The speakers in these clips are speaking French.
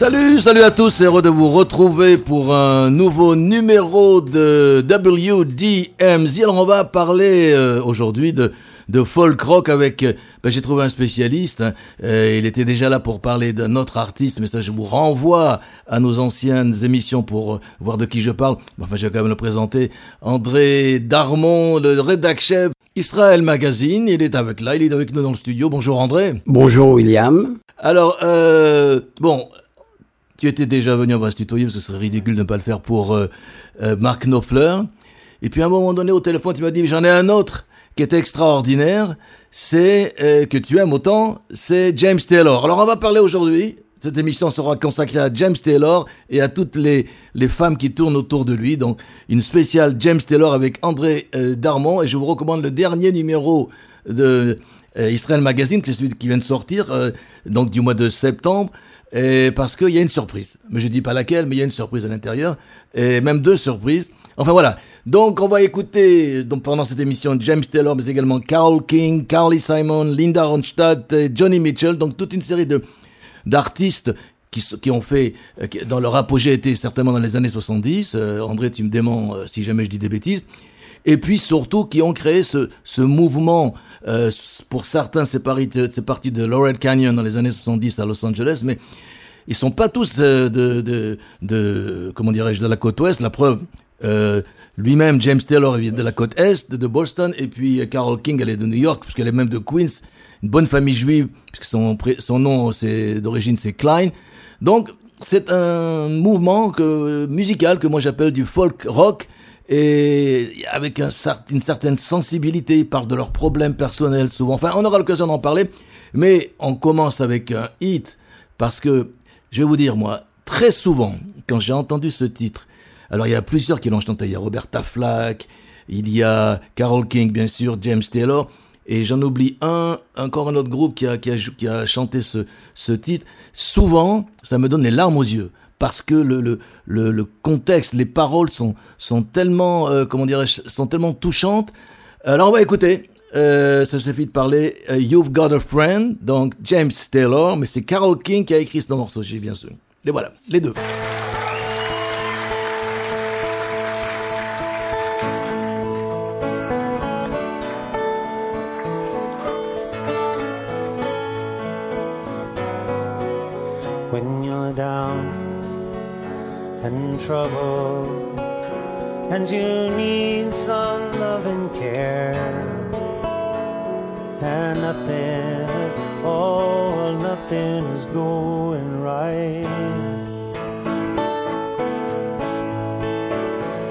Salut, salut à tous, heureux de vous retrouver pour un nouveau numéro de WDMZ. Alors on va parler euh, aujourd'hui de, de folk rock avec, euh, ben, j'ai trouvé un spécialiste, hein. Euh, il était déjà là pour parler d'un autre artiste, mais ça je vous renvoie à nos anciennes émissions pour voir de qui je parle. Enfin je vais quand même le présenter, André Darmon, le rédac chef Israël Magazine, il est avec là, il est avec nous dans le studio. Bonjour André. Bonjour William. Alors, bon, tu étais déjà venu, on va se tutoyer, ce serait ridicule de ne pas le faire pour euh, euh, Marc Knopfler. Et puis à un moment donné au téléphone, tu m'as dit, j'en ai un autre qui est extraordinaire, c'est euh, que tu aimes autant, c'est James Taylor. Alors on va parler aujourd'hui, cette émission sera consacrée à James Taylor et à toutes les, les femmes qui tournent autour de lui. Donc une spéciale James Taylor avec André Darmon et je vous recommande le dernier numéro de Israel Magazine, c'est celui qui vient de sortir, donc du mois de septembre et parce qu'il y a une surprise. Mais je dis pas laquelle, mais il y a une surprise à l'intérieur, et même deux surprises. Enfin voilà. Donc on va écouter donc pendant cette émission James Taylor, mais également Carl King, Carly Simon, Linda Ronstadt, Johnny Mitchell, donc toute une série de d'artistes qui, qui, ont fait, euh, dans leur apogée était certainement dans les années 70. Euh, André, tu me déments euh, si jamais je dis des bêtises. Et puis surtout qui ont créé ce, ce mouvement euh, pour certains, c'est parti de Laurel Canyon dans les années 70 à Los Angeles, mais ils sont pas tous euh, de, de, comment dirais-je, de la côte ouest. La preuve, euh, lui-même, James Taylor, vient de la côte est, de Boston, et puis Carol King, elle est de New York, puisqu'elle est même de Queens, une bonne famille juive, puisque son, son nom d'origine c'est Klein. Donc, c'est un mouvement que, musical que moi j'appelle du folk rock, et avec un, une certaine sensibilité, ils parlent de leurs problèmes personnels souvent. Enfin, on aura l'occasion d'en parler, mais on commence avec un hit, parce que, je vais vous dire, moi, très souvent, quand j'ai entendu ce titre, alors il y a plusieurs qui l'ont chanté, il y a Roberta Flack, il y a Carol King, bien sûr, James Taylor, et j'en oublie un, encore un autre groupe qui a, qui a, qui a chanté ce, ce titre. Souvent, ça me donne les larmes aux yeux parce que le, le, le, contexte, les paroles sont, sont tellement, euh, comment sont tellement touchantes. Alors on va écouter. Euh, ça suffit de parler euh, You've Got a Friend, donc James Taylor, mais c'est Carol King qui a écrit ce morceau, j'ai bien sûr. Et voilà, les deux. And trouble, and you need some love and care, and nothing, oh, nothing is going right.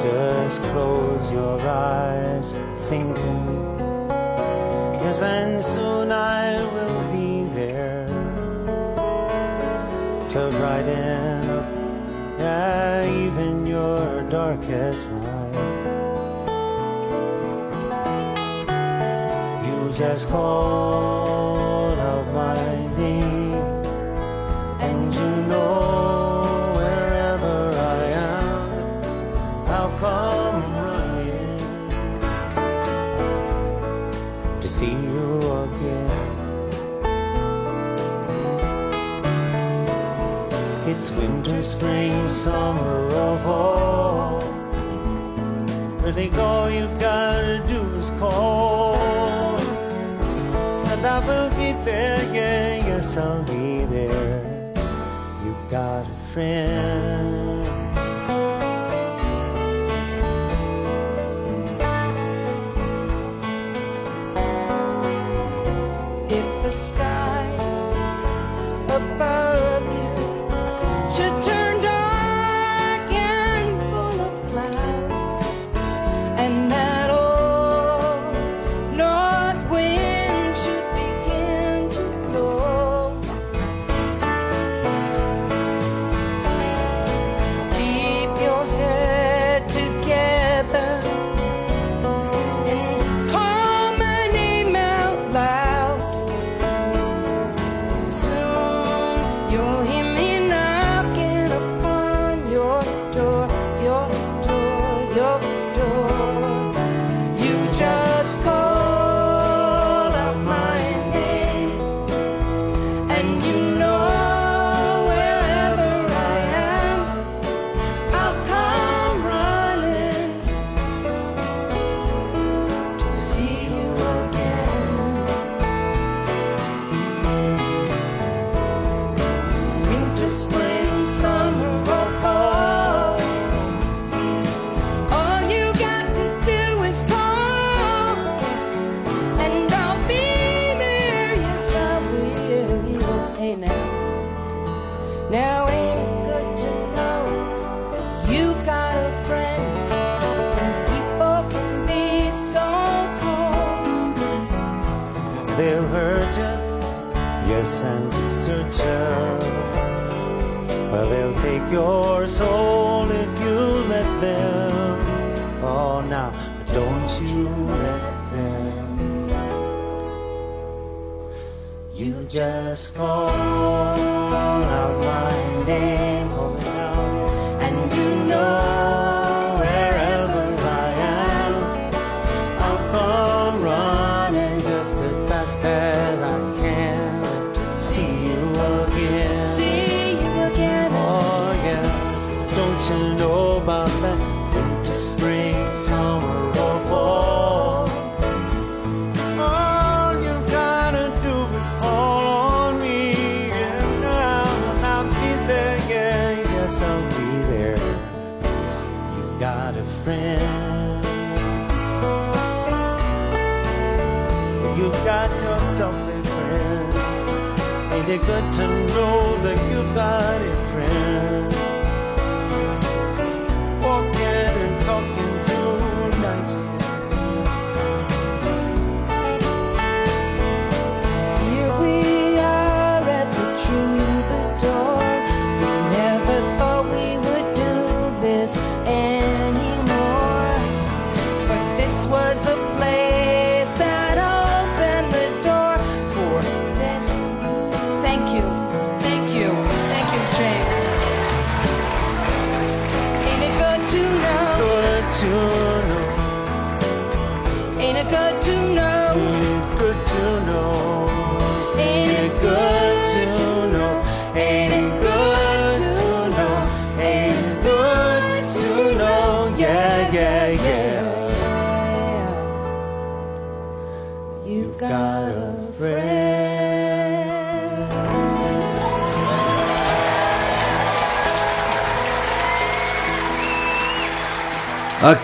Just close your eyes, thinking, yes, and soon I will be there to brighten up yeah, even your darkest night. You just call winter, spring, summer, or fall. Really, all you gotta do is call. And I will be there, yeah, yes, I'll be there. You got a friend.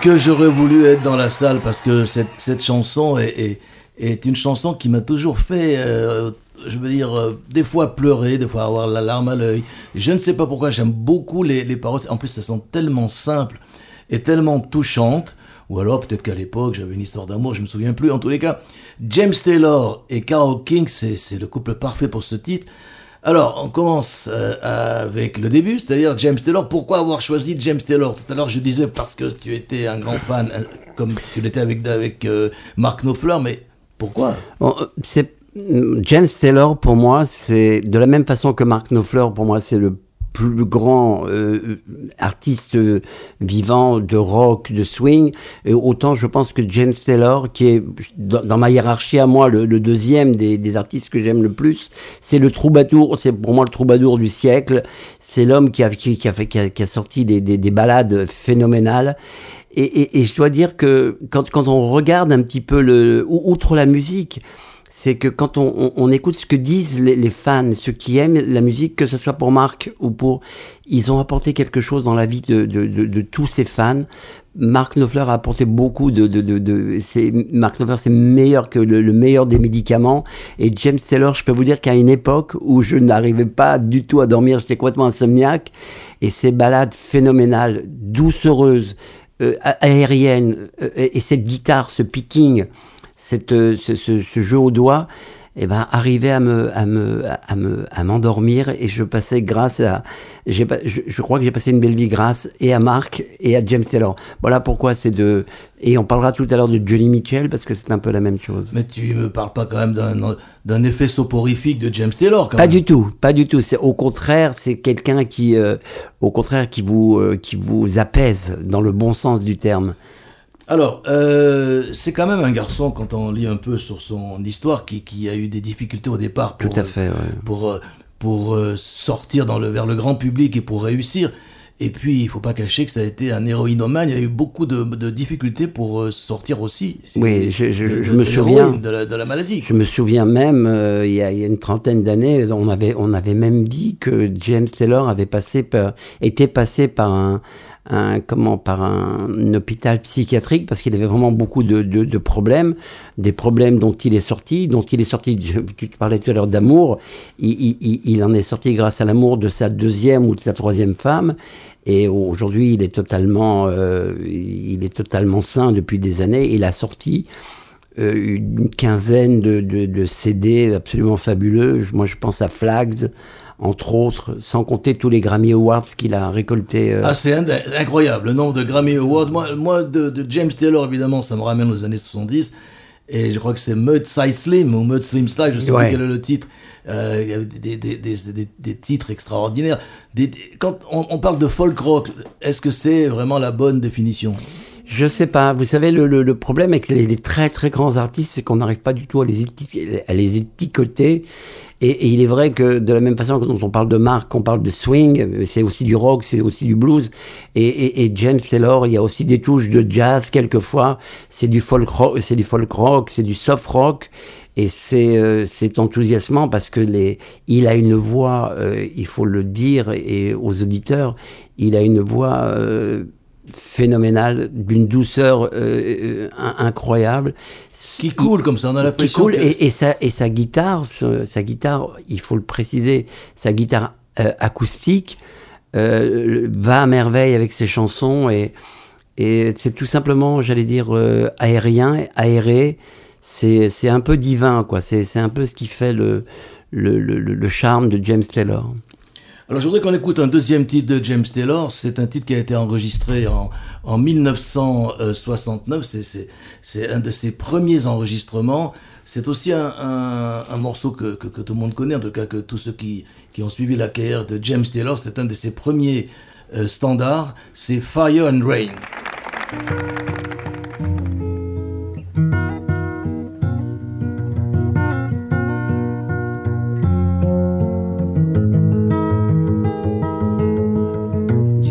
Que j'aurais voulu être dans la salle parce que cette, cette chanson est, est, une chanson qui m'a toujours fait, euh, je veux dire, euh, des fois pleurer, des fois avoir la larme à l'œil. Je ne sais pas pourquoi, j'aime beaucoup les, les paroles. En plus, elles sont tellement simples et tellement touchantes. Ou alors, peut-être qu'à l'époque, j'avais une histoire d'amour, je me souviens plus. En tous les cas, James Taylor et Carole King, c'est le couple parfait pour ce titre. Alors, on commence euh, avec le début, c'est-à-dire James Taylor. Pourquoi avoir choisi James Taylor? Tout à l'heure, je disais parce que tu étais un grand fan, euh, comme tu l'étais avec, avec euh, Mark Knopfler, mais pourquoi? James Taylor pour moi, c'est de la même façon que Mark Knopfler pour moi, c'est le plus grand euh, artiste euh, vivant de rock, de swing. Et autant je pense que James Taylor, qui est dans, ma hiérarchie à moi le, deuxième des, artistes que j'aime le plus, c'est le troubadour. C'est pour moi le troubadour du siècle. C'est l'homme qui a, qui, a fait, qui a, sorti des, des, phénoménales. Et, et, et je dois dire que quand, quand on regarde un petit peu le, ou- outre la musique, c'est que quand on, on, on écoute ce que disent les, les fans, ceux qui aiment la musique, que ce soit pour Marc ou pour, ils ont apporté quelque chose dans la vie de, de, de, de tous ces fans. Mark Knopfler a apporté beaucoup de, de, c'est, Mark Knopfler c'est meilleur que le, le meilleur des médicaments. Et James Taylor, je peux vous dire qu'à une époque où je n'arrivais pas du tout à dormir, j'étais complètement insomniaque. Et ces balades phénoménales, doucereuses, euh, aériennes, euh, et cette guitare, ce picking, cette, euh, ce, ce, ce jeu au doigt, eh ben, arrivait à me, à me, à me, à m'endormir et je passais grâce à, j'ai je, je crois que j'ai passé une belle vie grâce et à Marc et à James Taylor. Voilà pourquoi c'est de, et on parlera tout à l'heure de Johnny Mitchell parce que c'est un peu la même chose. Mais tu me parles pas quand même d'un d'un effet soporifique de James Taylor, quand Pas même. du tout, pas du tout. C'est au contraire, c'est quelqu'un qui, euh, au contraire, qui vous, euh, qui vous apaise dans le bon sens du terme. Alors, euh, c'est quand même un garçon, quand on lit un peu sur son histoire, qui, qui a eu des difficultés au départ pour, Tout à fait, ouais. pour, euh, pour euh, sortir dans le, vers le grand public et pour réussir. Et puis, il faut pas cacher que ça a été un héroïnomane. Il a eu beaucoup de, de difficultés pour euh, sortir aussi. Oui, je- je- de- je de- me de souviens. de la, de la maladie. Je me souviens même, euh, il, y a, il y a une trentaine d'années, on avait, on avait même dit que James Taylor avait passé par, était passé par un, un comment, par un, hôpital psychiatrique parce qu'il avait vraiment beaucoup de, de, de problèmes, des problèmes dont il est sorti, dont il est sorti. Tu parlais tout à l'heure d'amour, il, il, il- en est sorti grâce à l'amour de sa deuxième ou de sa troisième femme. Et aujourd'hui, il est totalement, euh, il est totalement sain depuis des années. Il a sorti une quinzaine de, de, de CD absolument fabuleux. Moi, je pense à Flags, entre autres, sans compter tous les Grammy Awards qu'il a récoltés. euh, Ah, c'est incroyable, le nombre de Grammy Awards. Moi, moi de, de James Taylor, évidemment, ça me ramène aux années 70. Et je crois que c'est Mud Size Slim ou Mud Slim Style, je sais Ouais. plus quel est le titre. Euh, il y avait des, des, des, titres extraordinaires. Quand on, on parle de folk rock, est-ce que c'est vraiment la bonne définition? Je sais pas. Vous savez, le, le, le problème avec les, les très très grands artistes, c'est qu'on n'arrive pas du tout à les, à les étiqueter. Et, et il est vrai que de la même façon que dont on parle de marque, on parle de swing, c'est aussi du rock, c'est aussi du blues. Et, et, et James Taylor, il y a aussi des touches de jazz quelquefois. C'est du folk rock, c'est du folk rock, c'est du soft rock. Et c'est euh, c'est enthousiasmant parce que les, il a une voix, euh, il faut le dire et aux auditeurs, il a une voix euh, phénoménale, d'une douceur euh, euh, in- incroyable. Qui coule comme ça, on a Qui l'impression coule que- et, et sa, et sa guitare, sa guitare, il faut le préciser, sa guitare euh, acoustique euh, va à merveille avec ses chansons et, et c'est tout simplement, j'allais dire, euh, aérien, aéré. C'est un peu divin, quoi. C'est c'est un peu ce qui fait le, le, le, le charme de James Taylor. Alors je voudrais qu'on écoute un deuxième titre de James Taylor. C'est un titre qui a été enregistré en, en 1969. C'est- un de ses premiers enregistrements. C'est aussi un, morceau que, tout le monde connaît, en tout cas que tous ceux qui, qui ont suivi la carrière de James Taylor. C'est un de ses premiers euh, standards. C'est Fire and Rain.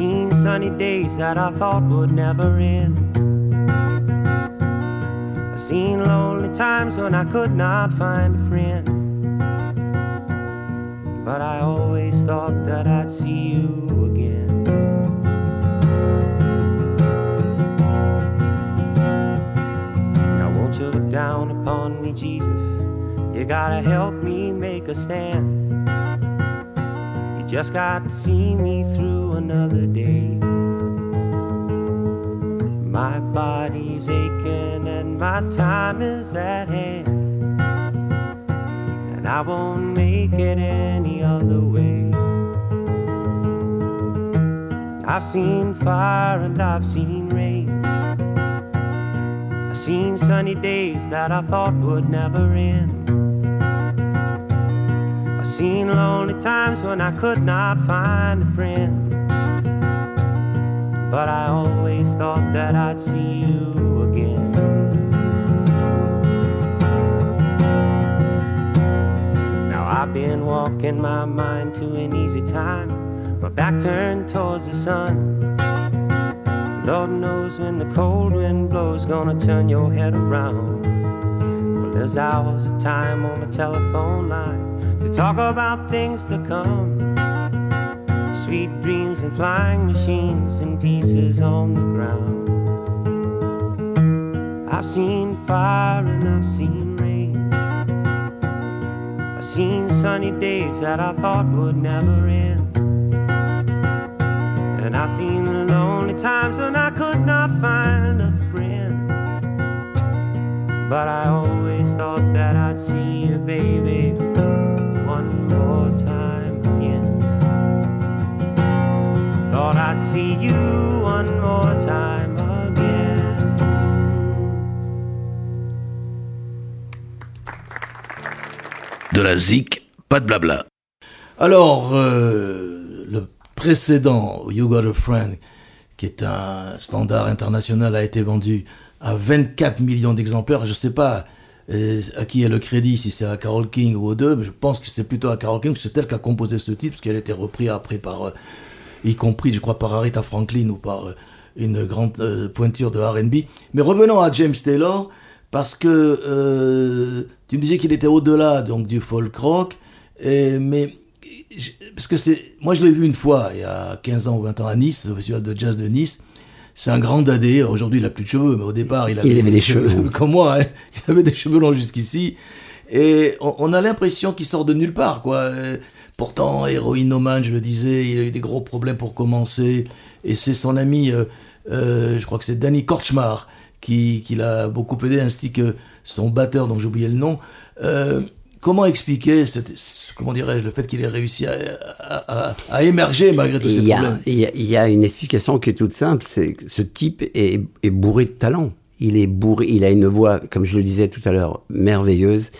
Seen sunny days that I thought would never end. I've seen lonely times when I could not find a friend. But I always thought that I'd see you again. Now won't you look down upon me, Jesus? You gotta help me make a stand. You just got to see me through another day. My body's aching and my time is at hand. And I won't make it any other way. I've seen fire and I've seen rain. I've seen sunny days that I thought would never end. I've seen lonely times when I could not find a friend. But I always thought that I'd see you again. Now I've been walking my mind to an easy time, my back turned towards the sun. Lord knows when the cold wind blows, gonna turn your head around. Well, there's hours of time on the telephone line to talk about things to come. Sweet dreams and flying machines and pieces on the ground. I've seen fire and I've seen rain. I've seen sunny days that I thought would never end. And I've seen the lonely times when I could not find a friend. But I always thought that I'd see you, baby, one more time Thought I'd see you one more time again. De la zik, pas de blabla. Alors, euh, le précédent, You Got a Friend, qui est un standard international, a été vendu à 24 millions d'exemplaires. Je sais pas euh, à qui est le crédit, si c'est à Carole King ou aux deux, mais je pense que c'est plutôt à Carole King, parce que c'est elle qui a composé ce titre, parce qu'elle a été repris après par, euh, y compris, je crois, par Aretha Franklin ou par euh, une grande euh, pointure de R&B. Mais revenons à James Taylor. parce que euh, tu me disais qu'il était au-delà donc du folk rock, et, mais je- parce que c'est, moi je l'ai vu une fois il y a 15 ans ou 20 ans à Nice, au festival de jazz de Nice. C'est un grand dadé. Aujourd'hui, il a plus de cheveux, mais au départ, il avait, avait des cheveux. comme moi. hein. Il avait des cheveux longs jusqu'ici. Et on, on a l'impression qu'il sort de nulle part, quoi. Pourtant, héroïnomane, je le disais, il a eu des gros problèmes pour commencer. Et c'est son ami, euh, euh, je crois que c'est Danny Korchmar, qui, qui l'a beaucoup aidé, ainsi que son batteur, dont j'ai oublié le nom. Euh, comment expliquer, cette, comment dirais-je, le fait qu'il ait réussi à, à- à- à émerger malgré tous ces Il y, a, problèmes? il y a- il y a une explication qui est toute simple, c'est que ce type est, est bourré de talent. Il est bourré, il a une voix, comme je le disais tout à l'heure, merveilleuse.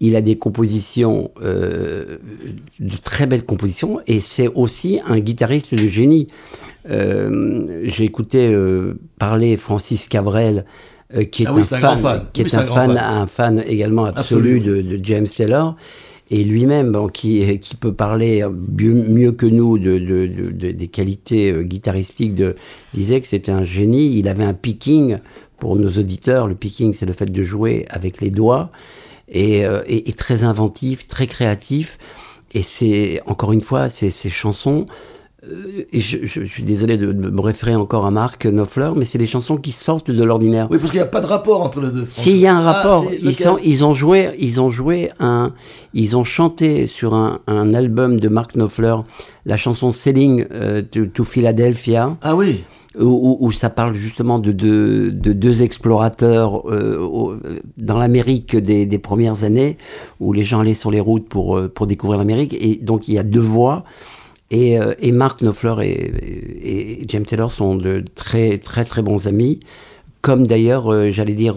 Il a des compositions, euh, de très belles compositions, et c'est aussi un guitariste de génie. Euh, J'ai écouté euh, parler Francis Cabrel, euh, qui est Ah oui, un c'est un fan, fan. qui Oui, est un fan, fan. un fan également absolu, de, de James Taylor. Et lui-même, bon, qui, qui peut parler mieux, mieux que nous de, de- de- de- des qualités euh, guitaristiques, de, disait que c'était un génie. Il avait un picking pour nos auditeurs. Le picking, c'est le fait de jouer avec les doigts. Et, euh, et- et très inventif, très créatif. Et c'est, encore une fois, ces, ces chansons, euh, et je, je- je suis désolé de, me référer encore à Marc Knopfler, mais c'est des chansons qui sortent de l'ordinaire. Oui, parce qu'il n'y a pas de rapport entre les deux. S'il y a un Ah, rapport, ils, sont, ils ont joué, ils ont joué un, ils ont chanté sur un, un album de Mark Knopfler la chanson Selling euh, to, to Philadelphia, Ah oui. Où, ça parle justement de deux, de deux explorateurs euh, au- dans l'Amérique des, des premières années, où les gens allaient sur les routes pour, euh, pour découvrir l'Amérique, et donc il y a deux voix. Et, euh, et Mark Knopfler et, et- et James Taylor sont de très très très bons amis, comme d'ailleurs, j'allais dire,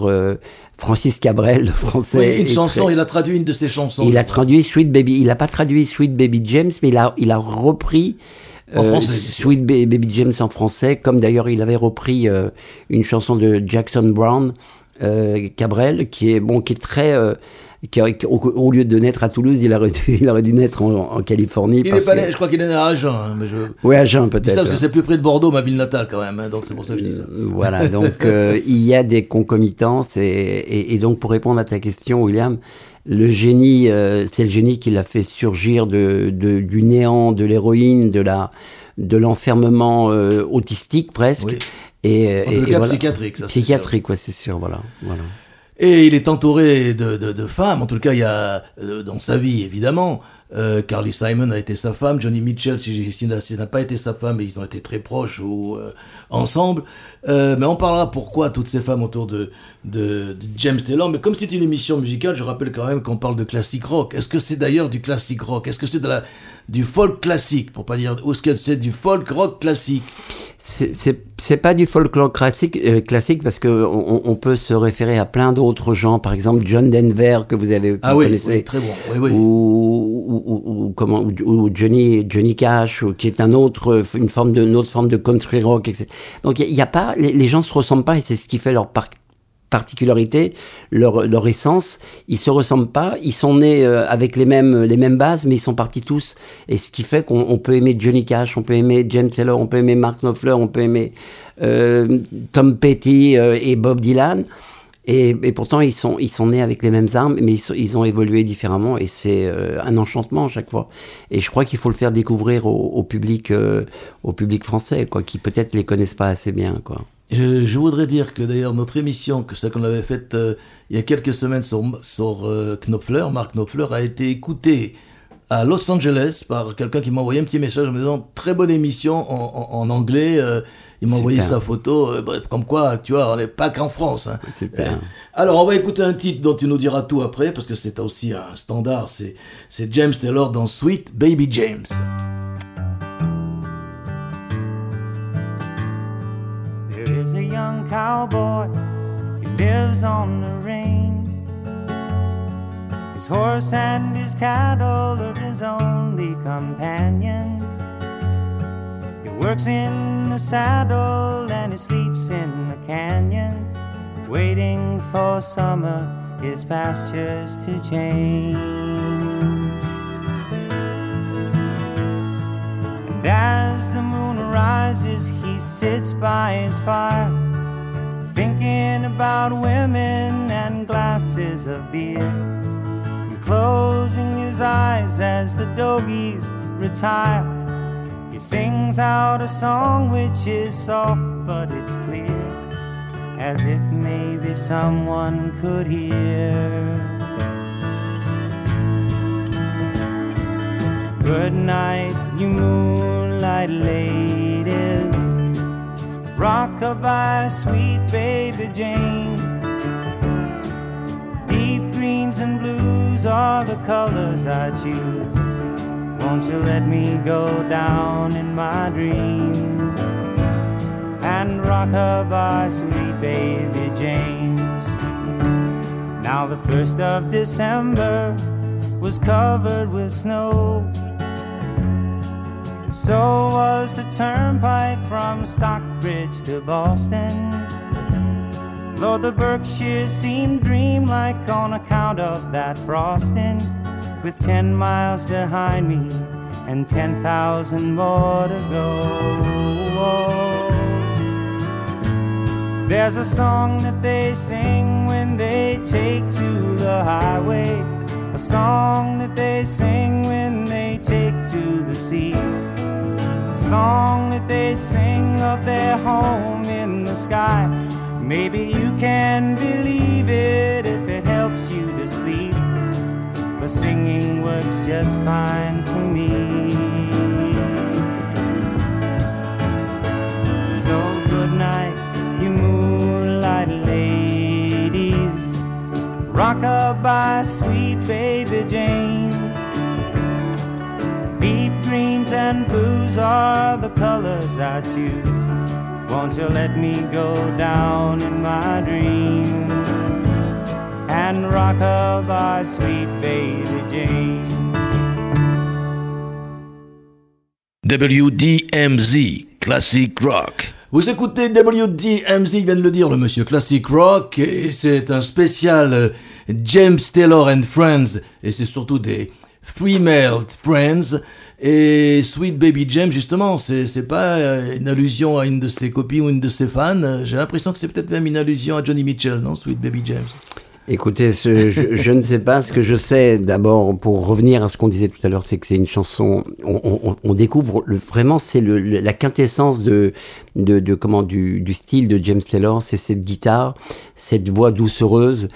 Francis Cabrel, le français. Oui, une chanson, très- il a traduit une de ses chansons. il a traduit Sweet Baby. Il n'a pas traduit Sweet Baby James, mais il a, il a repris En français, bien sûr. Sweet Ba- Baby James en français, comme d'ailleurs il avait repris euh, une chanson de Jackson Brown, euh, Cabrel, qui est bon, qui est très, euh, qui au, au lieu de naître à Toulouse, il aurait dû, il aurait dû naître en, en Californie. Il est parce pas que- né- je crois qu'il est né à Agen. hein, mais je... Ouais, à Jeun Je dis ça peut-être. parce que c'est plus près de Bordeaux, ma ville natale quand même. hein, donc c'est pour ça que je dis ça. Voilà, donc euh, il y a des concomitances et, et- et donc pour répondre à ta question, William, le génie, euh, c'est le génie qui l'a fait surgir de, de- du néant, de l'héroïne, de la de l'enfermement euh, autistique presque. Oui. Et, En et- tout cas, voilà. psychiatrique, ça. Psychiatrique, ouais, c'est sûr, voilà, voilà. Et il est entouré de, de, femmes. En tout cas, il y a euh, dans sa vie, évidemment. Euh, Carly Simon a été sa femme. Johnny Mitchell, si, si, si n'a pas été sa femme, mais ils ont été très proches ou euh, ensemble. Mais on parlera pourquoi toutes ces femmes autour de, de, de James Taylor. Mais comme c'est une émission musicale, je rappelle quand même qu'on parle de classique rock. Est-ce que c'est d'ailleurs du classique rock? Est-ce que c'est du folk classique, pour pas dire, ou est-ce que c'est du folk rock classique? C'est- C'est c'est pas du folklore classique, euh, classique parce que on, on peut se référer à plein d'autres gens, par exemple John Denver que vous avez Ah vous oui, connaissez. oui, très bon. Oui, ou, ou, comment ou, Johnny Johnny Cash ou qui est un autre une forme de une autre forme de country rock etc. donc il y, a- il y a pas les, les gens se ressemblent pas et c'est ce qui fait leur par- particularité leur leur essence. Ils se ressemblent pas. Ils sont nés euh, avec les mêmes les mêmes bases mais ils sont partis tous. Et ce qui fait qu'on on peut aimer Johnny Cash on peut aimer James Taylor on peut aimer Mark Knopfler on peut aimer euh, Tom Petty euh, et Bob Dylan. Et, et pourtant, ils sont, ils sont nés avec les mêmes armes, mais ils, sont- ils ont évolué différemment, et c'est euh, un enchantement à chaque fois. Et je crois qu'il faut le faire découvrir au, au public, euh, au public français, quoi, qui peut-être les connaissent pas assez bien, quoi. Je, je voudrais dire que d'ailleurs notre émission, que celle qu'on avait faite euh, il y a quelques semaines sur, sur euh, Knopfler, Mark Knopfler, a été écoutée à Los Angeles par quelqu'un qui m'a envoyé un petit message en me disant très bonne émission en, en- en anglais. euh, il m'a envoyé sa photo, euh, bref, comme quoi, tu vois, on n'est pas qu'en France. hein. Super. Euh, alors, on va écouter un titre dont tu nous diras tout après, parce que c'est aussi un standard. C'est James Taylor dans Sweet Baby James. Cowboy who lives on the range. His horse and his cattle are his only companions. He works in the saddle and he sleeps in the canyons, waiting for summer, his pastures to change. And as the moon rises, he sits by his fire, thinking about women and glasses of beer, and closing his eyes as the doggies retire. He sings out a song which is soft but it's clear, as if maybe someone could hear. Good night, you moonlight ladies. Rockabye, sweet baby Jane. Deep greens and blues are the colors I choose. Won't you let me go down in my dreams and rockabye, sweet baby James? Now the first of December was covered with snow. So was the turnpike from Stockbridge to Boston. Lord, the Berkshires seemed dreamlike on account of that frosting. With ten miles behind me and ten thousand more to go. There's a song that they sing when they take to the highway. A song that they sing when they take to the sea. Song that they sing of their home in the sky. Maybe you can believe it if it helps you to sleep. But singing works just fine for me. So good night, you moonlight ladies. Rock Rockabye, sweet baby Jane. Deep greens and blues are the colors I choose. Won't you let me go down in my dreams and rockabye, sweet baby Jane? WDMZ, Classic Rock. Vous écoutez WDMZ, il vient de le dire, le monsieur Classic Rock, et c'est un spécial euh, James Taylor and Friends, et c'est surtout des Female Friends, et Sweet Baby James, justement, c'est, pas euh, une allusion à une de ses copines ou une de ses fans, j'ai l'impression que c'est peut-être même une allusion à Johnny Mitchell, non, Sweet Baby James? Écoutez, je, ne sais pas. Ce que je sais, d'abord, pour revenir à ce qu'on disait tout à l'heure, c'est que c'est une chanson. On, découvre vraiment, c'est la quintessence de, comment du, style de James Taylor. C'est cette guitare, cette voix doucereuse.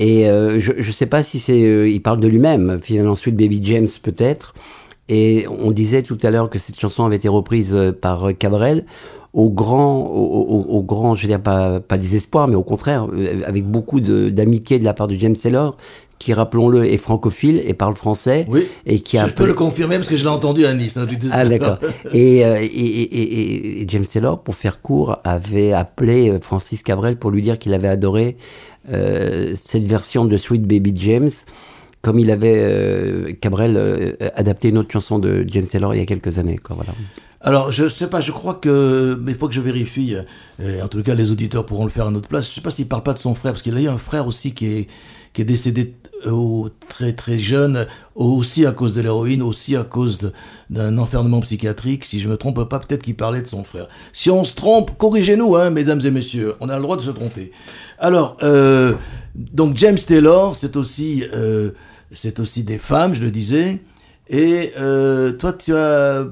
Et euh, je ne sais pas si c'est. euh, il parle de lui-même. Finalement, ensuite, Baby James peut-être. Et on disait tout à l'heure que cette chanson avait été reprise euh, par euh, Cabrel au grand, au, au- au grand, je veux dire pas, pas désespoir, mais au contraire, euh, avec beaucoup de- d'amitié de la part de James Taylor, qui, rappelons-le, est francophile et parle français. Oui, Et qui a je peux le confirmer parce que je l'ai entendu à Nice. hein, ah d'accord. Et, et, et, et- James Taylor, pour faire court, avait appelé Francis Cabrel pour lui dire qu'il avait adoré euh, cette version de Sweet Baby James, comme il avait euh, Cabrel euh, adapté une autre chanson de James Taylor il y a quelques années. Quoi, voilà. Alors, je sais pas, je crois que, mais faut que je vérifie, euh, en tout cas les auditeurs pourront le faire à notre place, je sais pas s'il parle pas de son frère, parce qu'il a eu un frère aussi qui est, qui est décédé au- très très jeune, aussi à cause de l'héroïne, aussi à cause d'un enfermement psychiatrique, si je me trompe pas, peut-être qu'il parlait de son frère. Si on se trompe, corrigez-nous, hein, mesdames et messieurs, on a le droit de se tromper. Alors, donc James Taylor, c'est aussi, c'est aussi des femmes, je le disais, et euh, toi tu as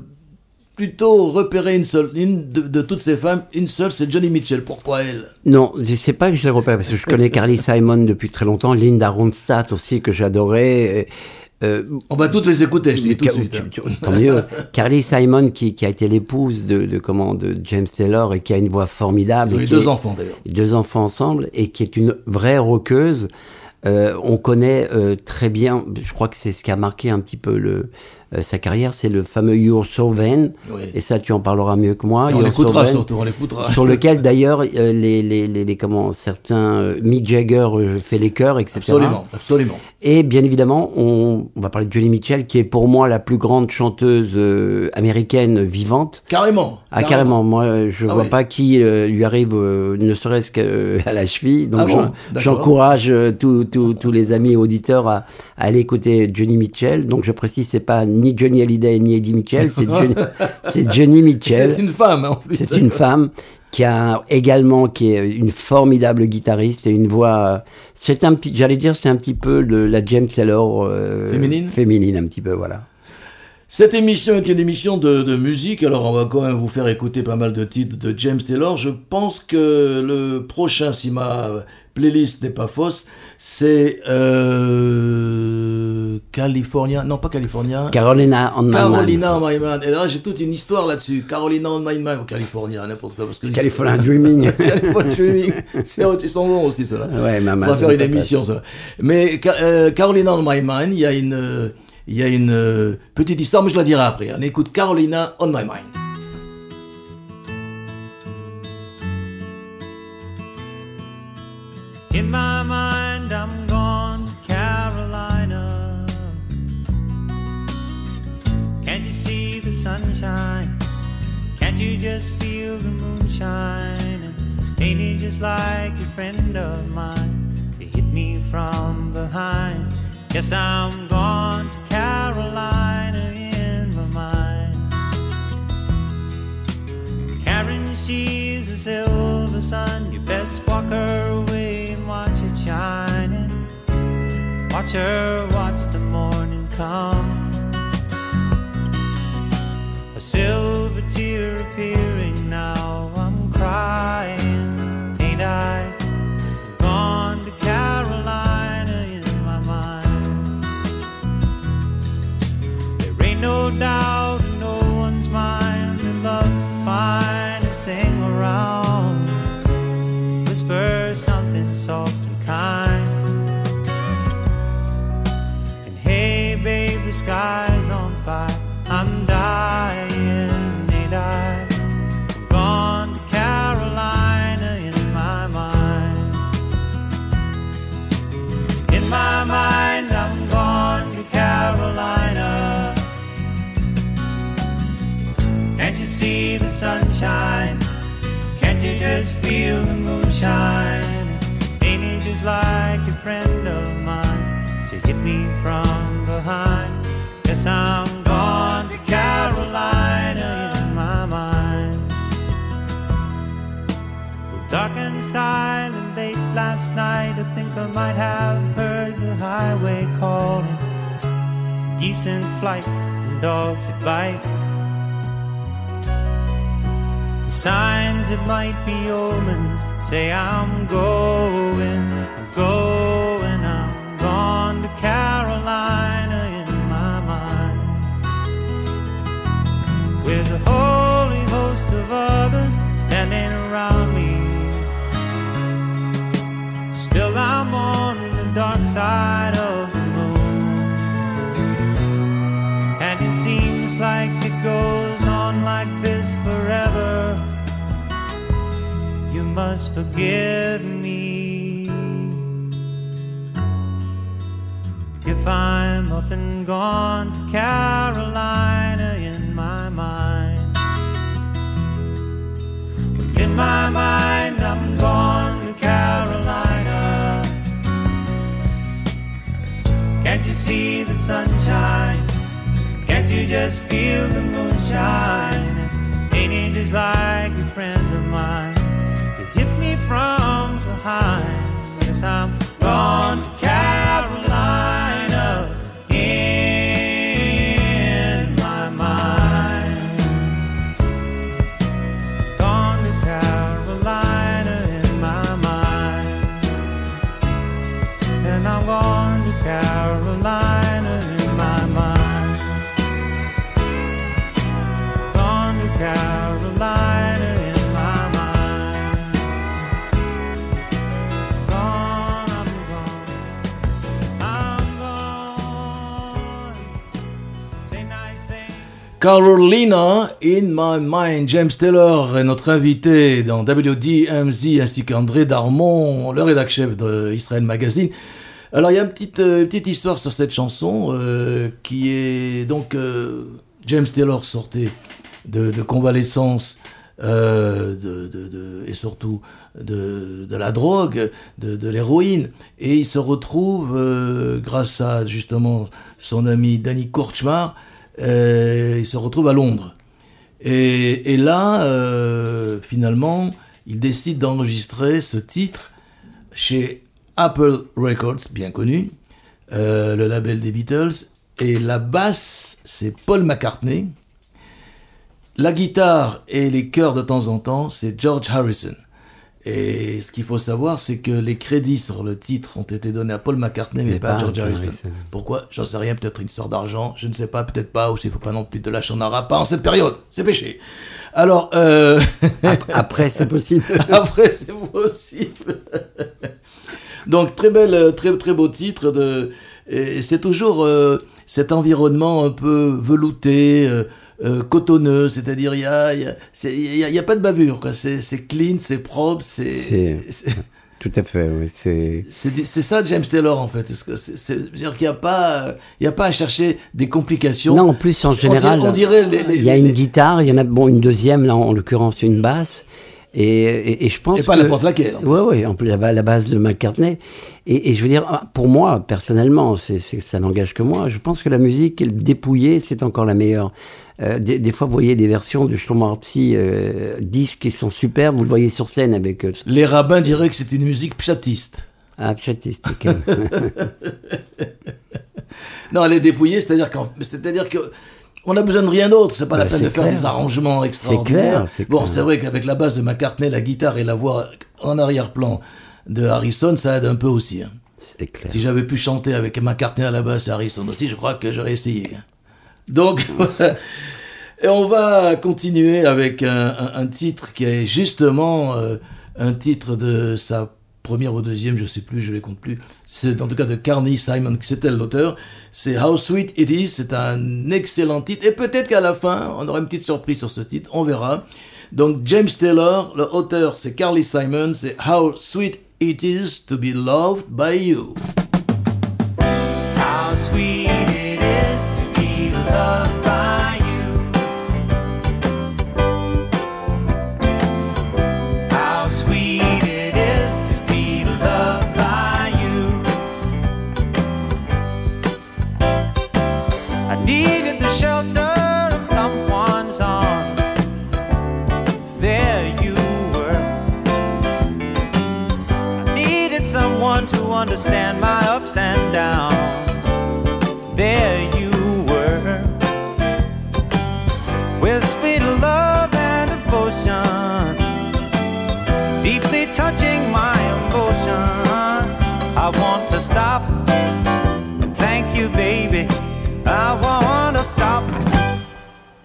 plutôt repérer une seule, une de, de toutes ces femmes, une seule, c'est Johnny Mitchell. Pourquoi elle? Non, je sais pas que je l'ai repéré parce que je connais Carly Simon depuis très longtemps, Linda Ronstadt aussi que j'adorais. Euh, On va toutes les écouter, je dis tout de suite. hein. tu- tu- Tant mieux. Carly Simon qui, qui a été l'épouse de, de comment de James Taylor et qui a une voix formidable. Ils ont eu deux est- enfants d'ailleurs. deux enfants ensemble et qui est une vraie rockeuse. Euh, on connaît euh, très bien, je crois que c'est ce qui a marqué un petit peu le, euh, sa carrière, c'est le fameux You're So Vain. Oui. Et ça, tu en parleras mieux que moi. Et on l'écoutera surtout, on l'écoutera. Sur lequel d'ailleurs euh, les, les, les, les- comment certains euh, Mick Jagger euh, fait les chœurs, etc. Absolument, absolument. Et bien évidemment, on, on va parler de Johnny Mitchell, qui est pour moi la plus grande chanteuse euh, américaine vivante. Carrément. Ah carrément, moi je Ah vois ouais. pas qui euh, lui arrive euh, ne serait-ce qu'à la cheville. Donc Ah bon j'encourage tous les amis auditeurs à, à aller écouter Johnny Mitchell. Donc je précise, c'est pas ni Johnny Hallyday ni Eddie Mitchell, c'est Johnny, Johnny Mitchell. C'est une femme, en plus. C'est une femme qui a également qui est une formidable guitariste et une voix. C'est un petit, j'allais dire, c'est un petit peu le- la James Taylor euh, Féminine féminine un petit peu, voilà. Cette émission est une émission de, de musique, alors on va quand même vous faire écouter pas mal de titres de James Taylor. Je pense que le prochain, si ma playlist n'est pas fausse, c'est euh, California, non pas California, Carolina on My Mind. Carolina on My Mind. Et là j'ai toute une histoire là-dessus, Carolina on My Mind, ou California, n'importe quoi. Parce que California Dreaming. California Dreaming, c'est sont bons aussi ceux-là. Ouais, ma On maman, va faire une émission, ça. Mais euh, Carolina on My Mind, il y a une, euh, il y a une euh, petite histoire, mais je la dirai après. On écoute Carolina on My Mind. In my mind, I'm gone to Carolina. Can't you see the sunshine? Can't you just feel the moonshine? Ain't it just like a friend of mine to hit me from behind? Yes, I'm gone to Carolina in my mind. Karen, she's a silver sun. You best walk her away watch it shining. Watch her watch the morning come. A silver tear appearing now. I'm crying, ain't I? Gone to Carolina in my mind. There ain't no doubt in no one's mind that love's the finest thing around. Whisper soft and kind. And hey, babe, the sky's on fire. I'm dying, ain't I? I'm gone to Carolina in my mind. In my mind, I'm gone to Carolina. Can't you see the sunshine? Can't you just feel the moonshine? Just like a friend of mine to hit me from behind? Yes, I'm gone to Carolina in my mind. Dark and silent late last night, I think I might have heard the highway calling. Geese in flight and dogs that bite. Signs that might be omens say I'm going, I'm going, I'm gone to Carolina in my mind. With a holy host of others standing around me. Still, I'm on the dark side of the moon. And it seems like it goes on like this forever. You must forgive me if I'm up and gone to Carolina in my mind. In my mind, I'm gone to Carolina. Can't you see the sunshine? Can't you just feel the moonshine? Just like a friend of mine to hit me from behind? Yes, I'm gone Carolina in my mind. James Taylor est notre invité dans WDMZ ainsi qu'André Darmon, le rédac chef de Israel Magazine. Alors il y a une petite, euh, petite histoire sur cette chanson euh, qui est donc euh, James Taylor sortait de, convalescence et surtout de, la drogue, de, l'héroïne, et il se retrouve grâce à justement son ami Danny Korchmar il se retrouve à Londres. Et, et là, euh, finalement, il décide d'enregistrer ce titre chez Apple Records, bien connu, euh, le label des Beatles. Et la basse, c'est Paul McCartney. La guitare et les chœurs de temps en temps, c'est George Harrison. Et ce qu'il faut savoir, c'est que les crédits sur le titre ont été donnés à Paul McCartney, mais Mais pas à pas à George Harrison. Harrison. Pourquoi? J'en sais rien, peut-être une histoire d'argent, je ne sais pas, peut-être pas, ou s'il faut pas non plus de lâcher en arabe, pas en cette période, c'est péché. Alors, euh... Après, c'est possible. Après, c'est possible. Donc, très belle, euh, très, très beau titre. De, c'est toujours euh, cet environnement un peu velouté, euh, euh, cotonneux, c'est-à-dire il y a, y, a, y a- y a pas de bavure. quoi. C'est, c'est clean, c'est propre, c'est... Tout à fait, oui. C'est. Ça James Taylor en fait. C'est-à-dire qu'il n'y a pas, il y a pas à chercher des complications. Non, en plus, en On général, dirait- on dirait les- les- il y a les- une guitare, il y en a bon une deuxième, là, en l'occurrence une basse. Et, et, et je pense Et pas n'importe laquelle, en Ouais, ouais, en plus la, la base de McCartney. Et, et je veux dire, pour moi, personnellement, c'est, c'est- ça n'engage que moi. Je pense que la musique dépouillée, c'est encore la meilleure. Euh, des, des fois, vous voyez des versions de Shlomarty euh, disques qui sont superbes. Vous le voyez sur scène avec euh, Les rabbins diraient que c'est une musique pchatiste. ah, Pchatist, ok. Non, elle est dépouillée, c'est-à-dire c'est-à-dire que on a besoin de rien d'autre. C'est pas la Bah, peine de faire des arrangements extraordinaires. clair, c'est bon, clair. c'est vrai qu'avec la base de McCartney, la guitare et la voix en arrière-plan de Harrison, ça aide un peu aussi. hein. c'est clair. Si j'avais pu chanter avec McCartney à la basse et Harrison aussi, je crois que j'aurais essayé. Donc, et on va continuer avec un, titre qui est justement euh, un titre de sa première ou deuxième, je sais plus, je les compte plus. C'est en tout cas de Carney Simon, qui c'était l'auteur. C'est How Sweet It Is. C'est un excellent titre. Et peut-être qu'à la fin, on aura une petite surprise sur ce titre. On verra. Donc James Taylor, le auteur, c'est Carly Simon. C'est How Sweet It Is to Be Loved by You. How sweet understand my ups and downs. Stop and thank you, baby. I want to stop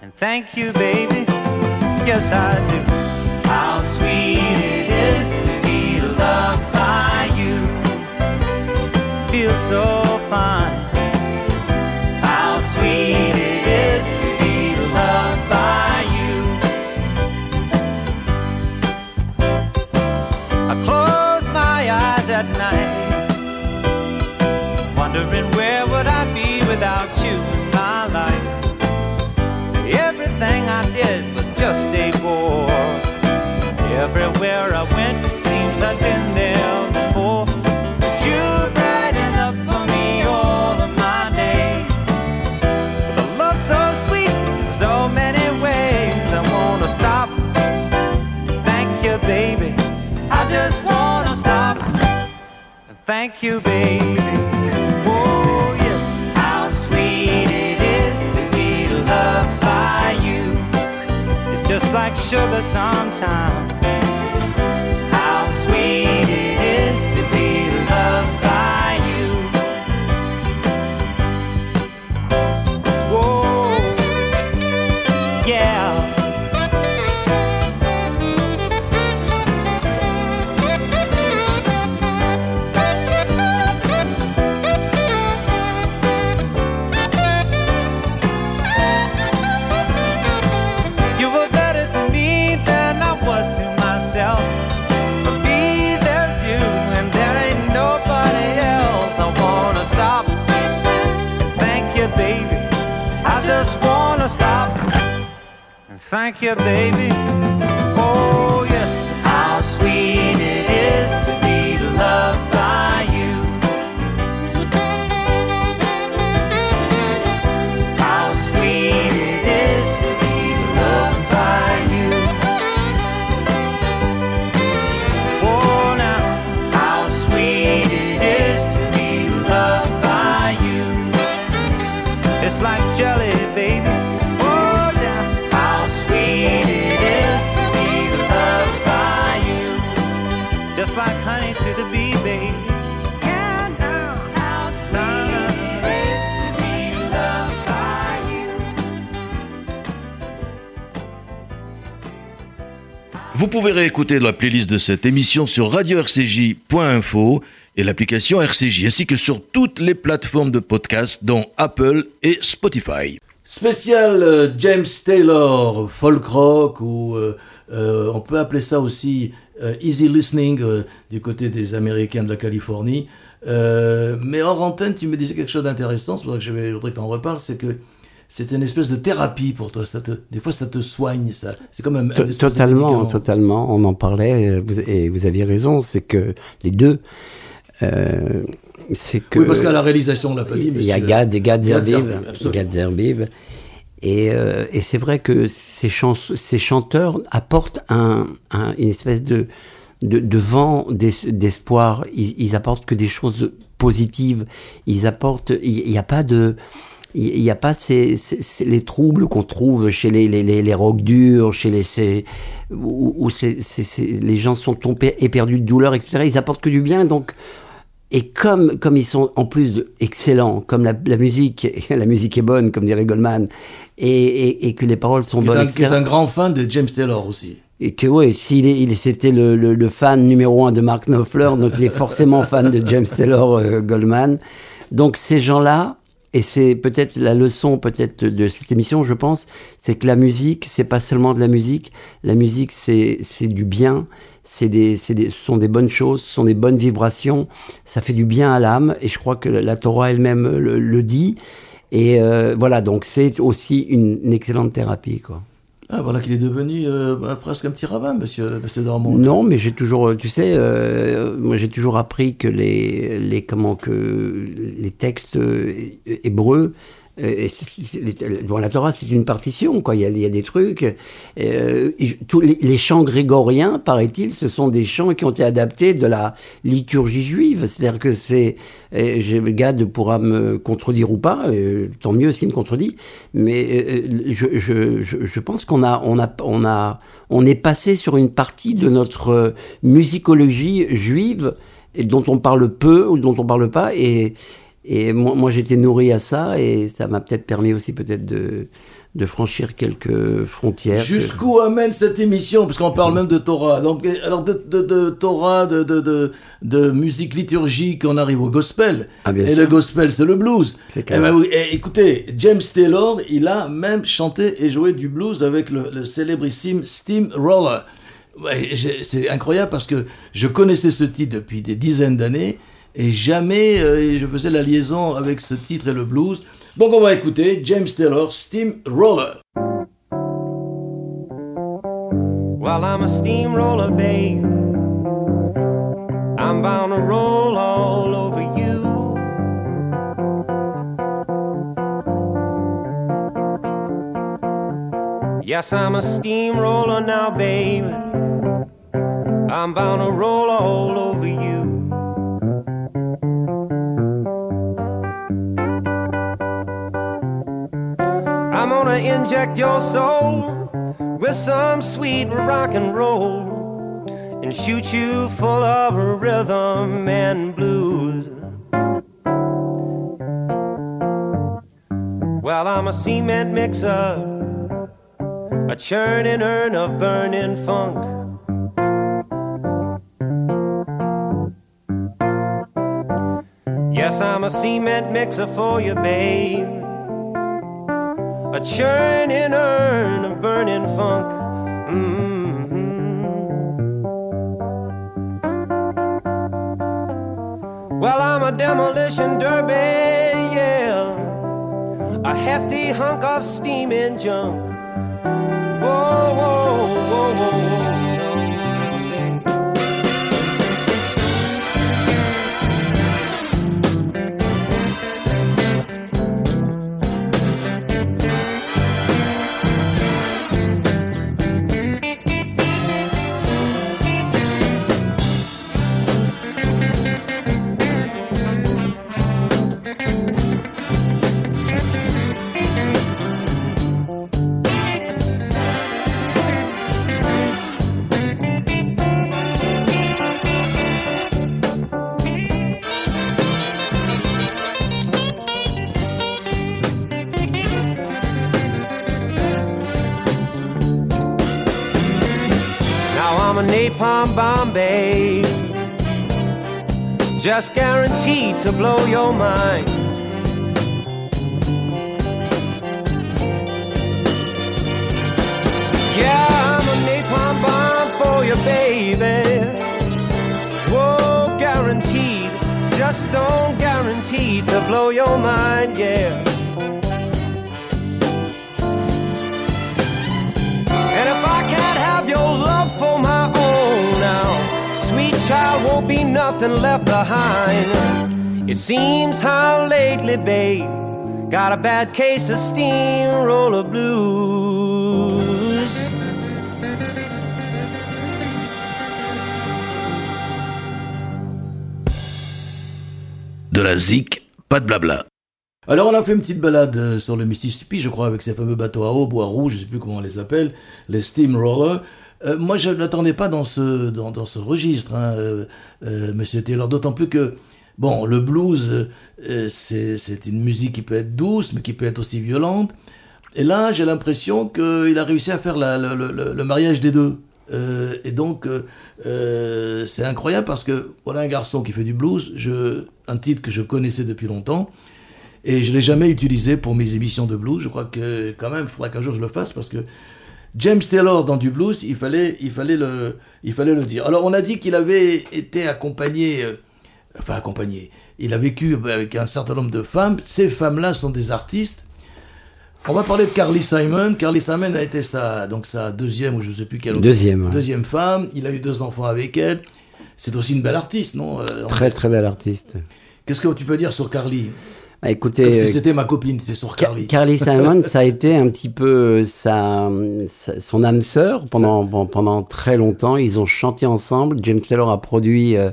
and thank you, baby. Yes, I do. How sweet it is to be loved by you. Feels so fine. Everywhere I went, seems I've been there before. But you're bright enough for me all of my days. With a love so sweet in so many ways, I wanna stop. Thank you, baby. I just wanna stop. And thank you, baby. Oh, yes. How sweet it is to be loved by you. It's just like sugar sometimes. Thank you, baby. Vous pouvez réécouter la playlist de cette émission sur radio-rcj.info et l'application RCJ, ainsi que sur toutes les plateformes de podcast, dont Apple et Spotify. Spécial euh, James Taylor, folk rock, ou euh, euh, on peut appeler ça aussi easy listening du côté des Américains de la Californie. Mais hors antenne, tu me disais quelque chose d'intéressant, c'est que je, je voudrais que tu en reparles, c'est que c'est une espèce de thérapie pour toi. Ça te, des fois, ça te soigne, ça. C'est comme un, Totalement, totalement. On en parlait euh, et vous aviez raison. C'est que les deux, euh, c'est que Oui, parce qu'à la réalisation, on l'a pas dit. il y a Gad et Gad Zerbib, Zerbib, absolument. Gad Zerbib. Et, euh, et c'est vrai que ces, chans- ces chanteurs apportent un, un- une espèce de, de, de vent d'es- d'espoir. Ils, ils apportent que des choses positives. Ils apportent. Il n'y a pas de. Il n'y a pas ces, ces- ces- les troubles qu'on trouve chez les, les, les, les rocs durs, chez les ces- où, c'est- les gens sont tombés éperdus de douleur, etc. Ils apportent que du bien. Donc, et comme, comme ils sont en plus de, excellents, comme la, la musique, la musique est bonne, comme dirait Goldman, et, et, et que les paroles sont bonnes, qui est un grand fan de James Taylor aussi. Et que ouais, s'il il, c'était le, le, le fan numéro un de Mark Knopfler, donc il est forcément fan de James Taylor euh, Goldman. Donc ces gens-là, et c'est peut-être la leçon peut-être de cette émission, je pense, c'est que la musique, c'est pas seulement de la musique. La musique, c'est du bien. C'est des, des, ce sont des bonnes choses, ce sont des bonnes vibrations. Ça fait du bien à l'âme. Et je crois que la Torah elle-même le, le dit. Et euh, voilà, donc c'est aussi une, une excellente thérapie, quoi. Ah, voilà qu'il est devenu euh, bah, presque un petit rabbin, monsieur, monsieur Dormont. Non, mais j'ai toujours, euh, tu sais, euh, moi j'ai toujours appris que les, les comment que les textes hébreux, bon, la Torah c'est une partition, quoi. Il y a, des trucs. euh, tous les, chants grégoriens, paraît-il, ce sont des chants qui ont été adaptés de la liturgie juive. C'est-à-dire que c'est, euh, je- Gad pourra me contredire ou pas, euh, tant mieux s'il me contredit. Mais euh, je, je, pense qu'on a, on a, on a, on est passé sur une partie de notre euh, musicologie juive dont on parle peu ou dont on parle pas et et moi, moi j'étais nourri à ça et ça m'a peut-être permis aussi peut-être de de franchir quelques frontières. Jusqu'où amène cette émission? Parce qu'on parle même de Torah. Donc, alors de, de, de Torah, de, de, de, de musique liturgique, on arrive au gospel. Ah, et sûr. le gospel, c'est le blues. C'est Eh ben oui, eh, écoutez, James Taylor, il a même chanté et joué du blues avec le, le célébrissime Steamroller. Ouais, j'ai- c'est incroyable parce que je connaissais ce titre depuis des dizaines d'années et jamais euh, je faisais la liaison avec ce titre et le blues. Donc on va écouter James Taylor, Steamroller. Well, I'm a steamroller, babe. I'm bound to roll all over you. Yes, I'm a steamroller now, baby. I'm bound to roll all over you. Gonna inject your soul with some sweet rock and roll and shoot you full of rhythm and blues. Well, I'm a cement mixer, a churning urn of burning funk. Yes, I'm a cement mixer for you, babe a churning urn of burning funk. Mhm. Well, I'm a demolition derby, yeah, a hefty hunk of steaming junk. Whoa, whoa, whoa, whoa, napalm bomb, babe. Just guaranteed to blow your mind. Yeah, I'm a napalm bomb for you, baby. Whoa, guaranteed. Just don't guarantee to blow your mind, yeah. Child won't be nothing left behind. It seems how lately, babe, got a bad case of steamroller blues. De la zik, pas de blabla. Alors on a fait une petite balade euh, sur le Mississippi, je crois, avec ces fameux bateaux à eau, bois rouge, je sais plus comment on les appelle, les steamrollers. Euh, moi, je ne l'attendais pas dans ce, dans, dans ce registre, hein, euh, euh, Monsieur Taylor, d'autant plus que, bon, le blues, euh, c'est une musique qui peut être douce, mais qui peut être aussi violente. Et là, j'ai l'impression qu'il a réussi à faire la- le, le- le mariage des deux. Et donc, c'est incroyable parce que voilà un garçon qui fait du blues, je, un titre que je connaissais depuis longtemps, et je l'ai jamais utilisé pour mes émissions de blues. Je crois que quand même, il faudra qu'un jour je le fasse parce que James Taylor dans du blues, il fallait, il fallait le, il fallait le dire. Alors on a dit qu'il avait été accompagné, euh, enfin accompagné. Il a vécu avec un certain nombre de femmes. Ces femmes-là sont des artistes. On va parler de Carly Simon. Carly Simon a été sa, donc sa deuxième ou je ne sais plus quelle autre- Deuxième, ouais. deuxième femme. Il a eu deux enfants avec elle. C'est aussi une belle artiste, non Euh, Très très bel artiste. Qu'est-ce que tu peux dire sur Carly? Bah, écoutez, Comme euh, si c'était ma copine, c'est sur Car- Carly. Carly Simon, ça a été un petit peu sa, sa- son âme sœur pendant, bon, pendant très longtemps. Ils ont chanté ensemble. James Taylor a produit euh,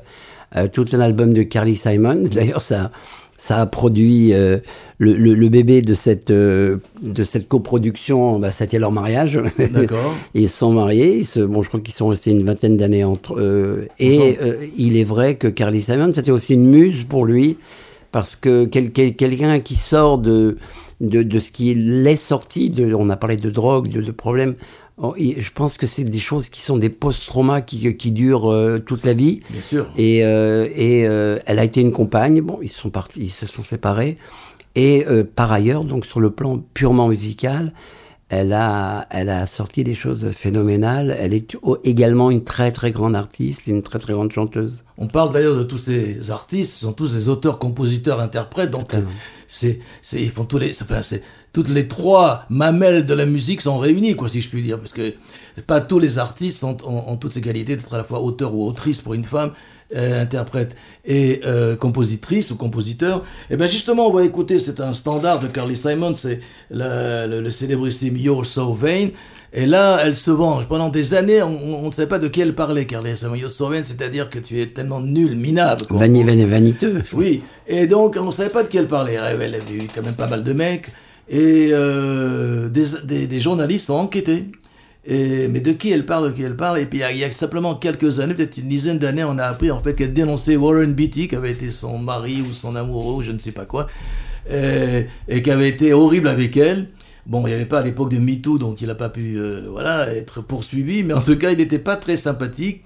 euh, tout un album de Carly Simon. D'ailleurs, ça, ça a produit euh, le, le- le bébé de cette, euh, de cette coproduction. Bah, C'était leur mariage. D'accord. Ils sont mariés. Ils se, bon, je crois qu'ils sont restés une vingtaine d'années entre eux. Et euh, il est vrai que Carly Simon, c'était aussi une muse pour lui, parce que quel- quel- quelqu'un qui sort de, de, de ce qu'il est sorti, de, on a parlé de drogue, de, de problèmes, oh, et je pense que c'est des choses qui sont des post-traumas qui, qui durent euh, toute la vie. Bien sûr. Et, euh, et euh, elle a été une compagne. Bon, ils sont partis, ils se sont séparés. Et par ailleurs, donc sur le plan purement musical, elle a, elle a sorti des choses phénoménales. Elle est également une très très grande artiste, une très très grande chanteuse. On parle d'ailleurs de tous ces artistes, ce sont tous des auteurs, compositeurs, interprètes, donc euh, c'est, c'est, ils font tous les, enfin, c'est, toutes les trois mamelles de la musique sont réunies, quoi, si je puis dire, parce que pas tous les artistes ont, ont, ont toutes ces qualités d'être à la fois auteur ou autrice pour une femme, euh, interprète et euh, compositrice ou compositeur. Et bien justement, on va écouter, c'est un standard de Carly Simon, c'est le, le, le célébrissime You're So Vain. Et là, elle se venge. Pendant des années, on on ne savait pas de qui elle parlait, Carly Simon. You're So Vain, c'est-à-dire que tu es tellement nul, minable. quoi. Vani, vani, vaniteux. Oui, et donc on ne savait pas de qui elle parlait. Elle avait eu quand même pas mal de mecs, et euh, des, des, journalistes ont enquêté. Et, mais de qui elle parle, de qui elle parle? Et puis il y, a, simplement quelques années, peut-être une dizaine d'années, on a appris en fait qu'elle dénonçait Warren Beatty, qui avait été son mari ou son amoureux, ou je ne sais pas quoi, et, et qui avait été horrible avec elle. Bon, il n'y avait pas à l'époque de MeToo, donc il n'a pas pu euh, voilà, être poursuivi, mais en tout cas, il n'était pas très sympathique.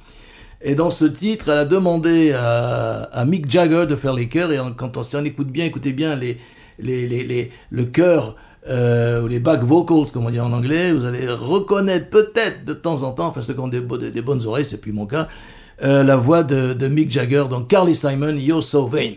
Et dans ce titre, elle a demandé à, Mick Jagger de faire les chœurs. Et quand on, si on écoute bien, écoutez bien les, les, les, les- le chœur euh, ou les back vocals, comme on dit en anglais, vous allez reconnaître peut-être de temps en temps, enfin ceux qui ont des, bo- des, des bonnes oreilles, c'est plus mon cas, euh, la voix de, de Mick Jagger, donc Carly Simon, You're So Vain.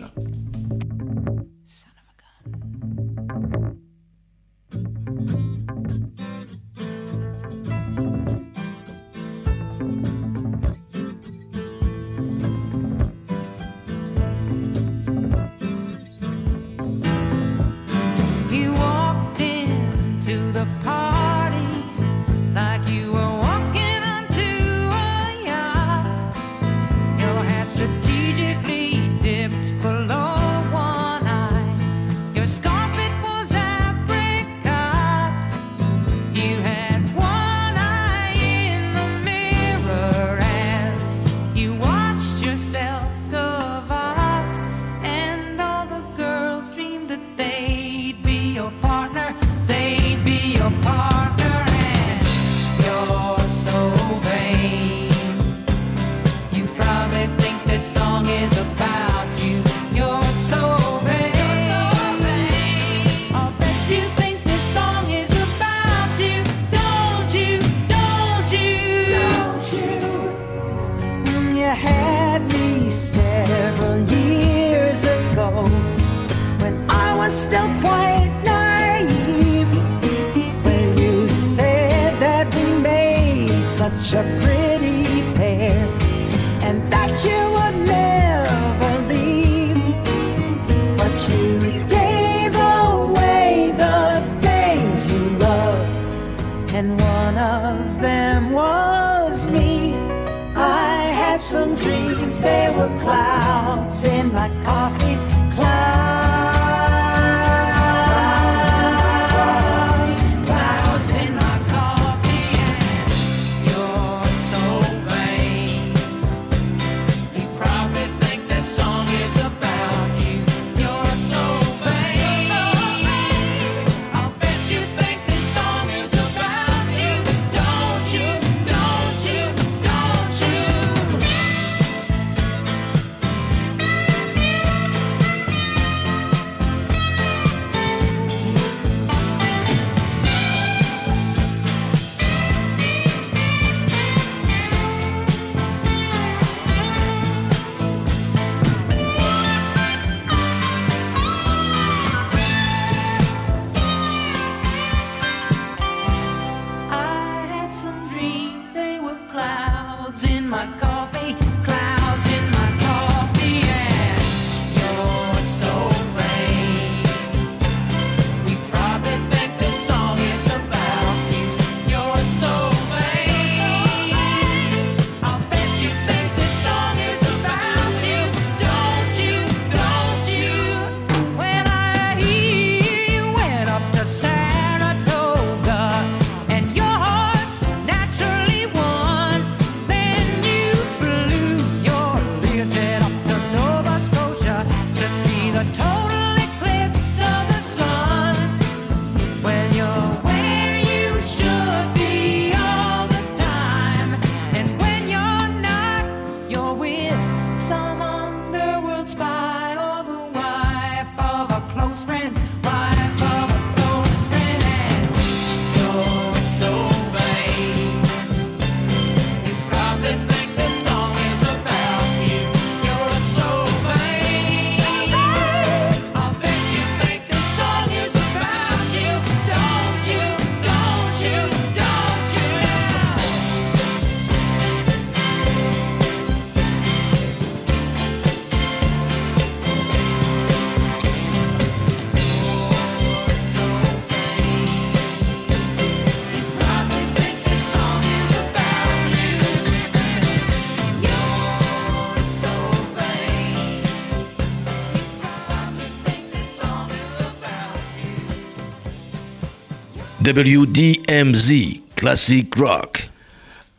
WDMZ, Classic Rock.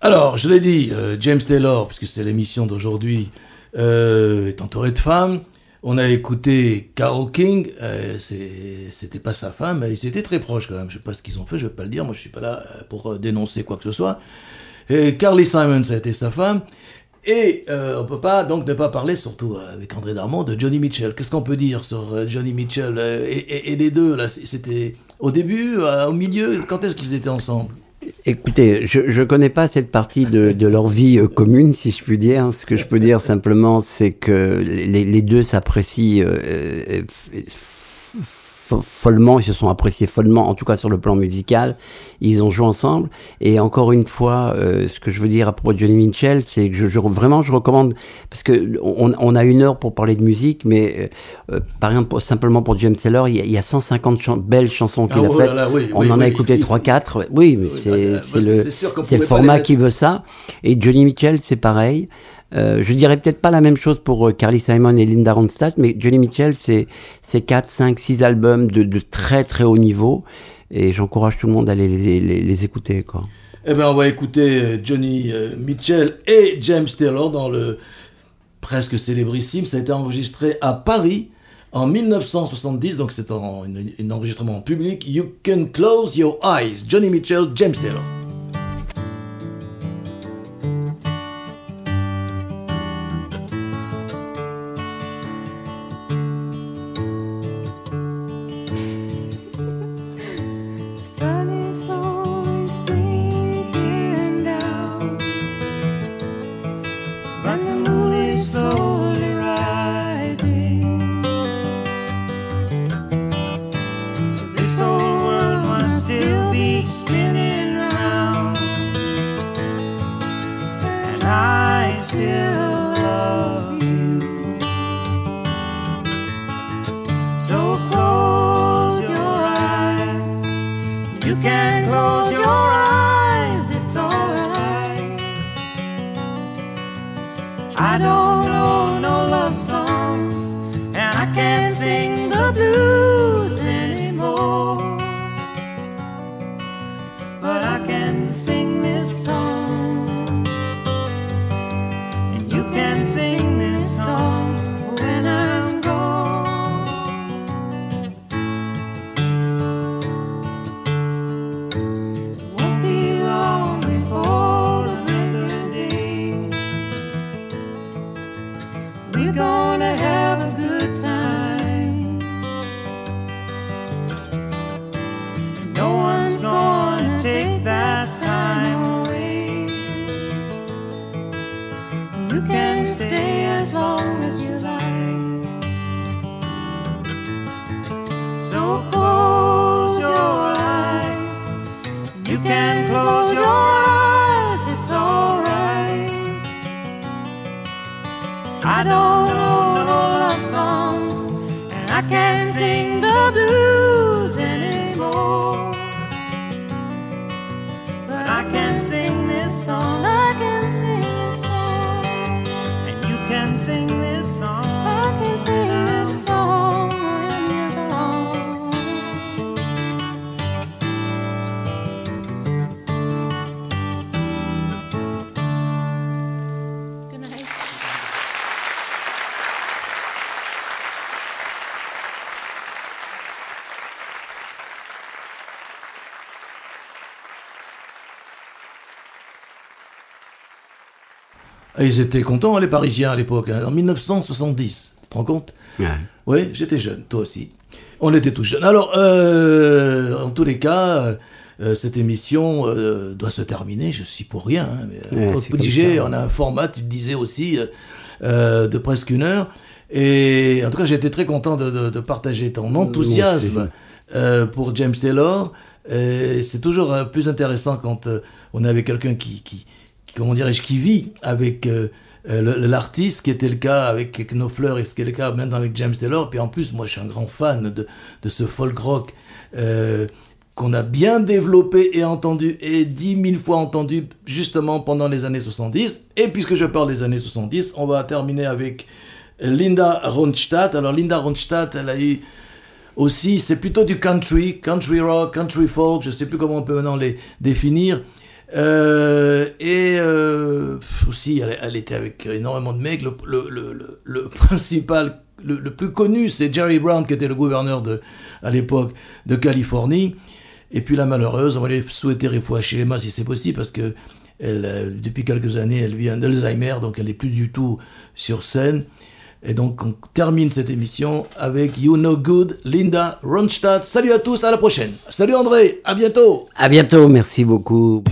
Alors, je l'ai dit, euh, James Taylor, puisque c'est l'émission d'aujourd'hui, euh, est entouré de femmes. On a écouté Carole King, euh, c'était pas sa femme, mais ils étaient très proches quand même. Je sais pas ce qu'ils ont fait, je vais pas le dire, moi je suis pas là pour dénoncer quoi que ce soit. Et Carly Simon, ça a été sa femme. Et euh, on peut pas donc ne pas parler, surtout euh, avec André Darmon, de Johnny Mitchell. Qu'est-ce qu'on peut dire sur euh, Johnny Mitchell euh, et, et- les deux là? C'était au début, au milieu? Quand est-ce qu'ils étaient ensemble? Écoutez, je ne connais pas cette partie de, de leur vie commune, si je puis dire. Ce que je peux dire simplement, c'est que les, les deux s'apprécient euh, fo- follement, ils se sont appréciés follement, en tout cas sur le plan musical. Ils ont joué ensemble. Et encore une fois, euh, ce que je veux dire à propos de Johnny Mitchell, c'est que je, je- vraiment, je recommande, parce que on, on a une heure pour parler de musique, mais euh, euh, par exemple, pour- simplement pour James Taylor, il y a, il y a 150 chan- belles chansons qu'il Ah, a oh faites. oui, on oui, en a écouté 3-4. Oui, mais Oui, c'est bah, bah, le, c'est le pas format qui veut ça. Et Johnny Mitchell, c'est pareil. Euh, je dirais peut-être pas la même chose pour euh, Carly Simon et Linda Ronstadt, mais Johnny Mitchell, c'est c'est 4, 5, 6 albums de, de très très haut niveau. Et j'encourage tout le monde à les, les, écouter. Quoi. Eh ben, on va écouter euh, Johnny Mitchell et James Taylor dans le presque célébrissime. Ça a été enregistré à Paris en 1970, donc c'est un, un enregistrement en public. You can close your eyes. Johnny Mitchell, James Taylor. Spirit. Ils étaient contents, les Parisiens, à l'époque, hein, en 1970. Tu te rends compte? Ouais. Oui, j'étais jeune, toi aussi. On était tous jeunes. Alors, euh, en tous les cas, euh, cette émission euh, doit se terminer. Je suis pour rien. Hein, mais, Ouais, euh, obligé, ça. on a un format, tu te disais aussi, euh, euh, de presque une heure. Et en tout cas, j'ai été très content de, de- de partager ton enthousiasme euh, pour James Taylor. C'est toujours euh, plus intéressant quand euh, on est avec quelqu'un qui, comment dirais-je, qui vit avec euh, euh, l'artiste, ce qui était le cas avec Knopfler et ce qui est le cas maintenant avec James Taylor. Puis en plus, moi, je suis un grand fan de, ce folk rock euh, qu'on a bien développé et entendu et dix mille fois entendu justement pendant les années 70. Et puisque je parle des années 70, on va terminer avec Linda Ronstadt. Alors Linda Ronstadt, elle a eu aussi, c'est plutôt du country, country rock, country folk, je sais plus comment on peut maintenant les définir. Euh, et euh, aussi, elle, était avec énormément de mecs. Le, principal, le, plus connu, c'est Jerry Brown, qui était le gouverneur de, à l'époque de Californie. Et puis la malheureuse, on va lui souhaiter refouler chez Emma si c'est possible, parce que euh, depuis quelques années, elle vit un Alzheimer, donc elle n'est plus du tout sur scène. Et donc, on termine cette émission avec You Know Good, Linda Ronstadt. Salut à tous, à la prochaine. Salut André, à bientôt. À bientôt, merci beaucoup.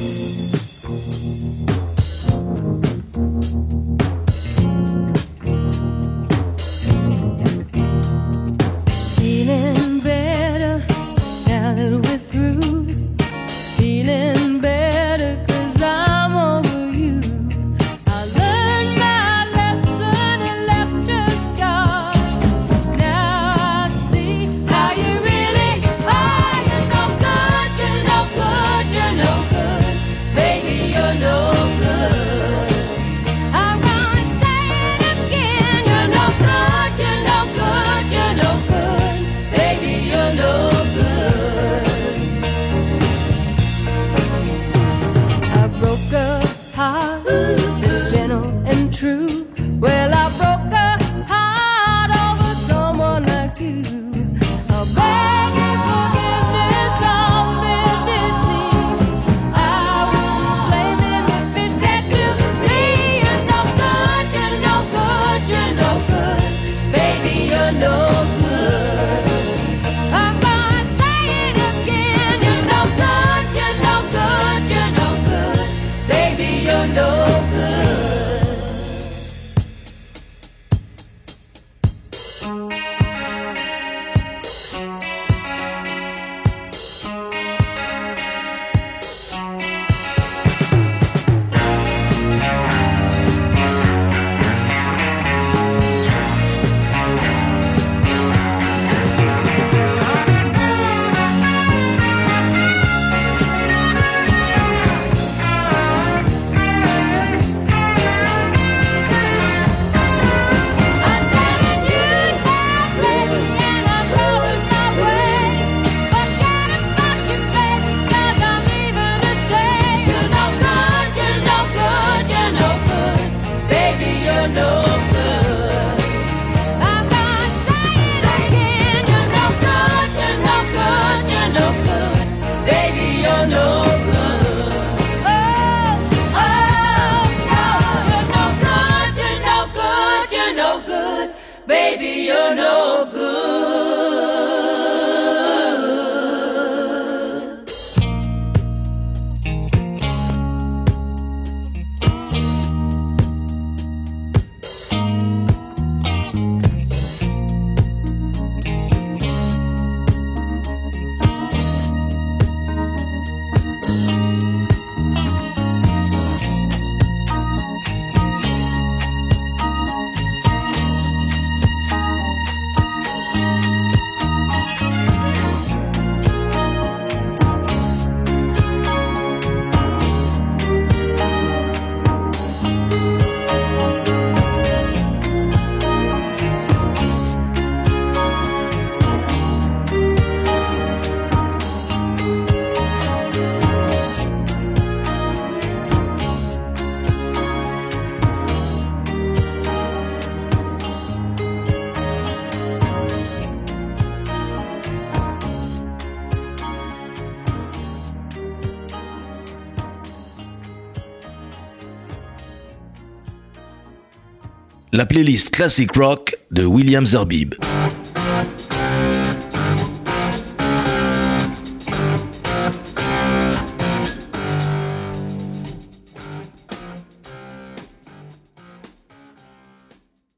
You're no good. Playlist classic rock de William Zerbib.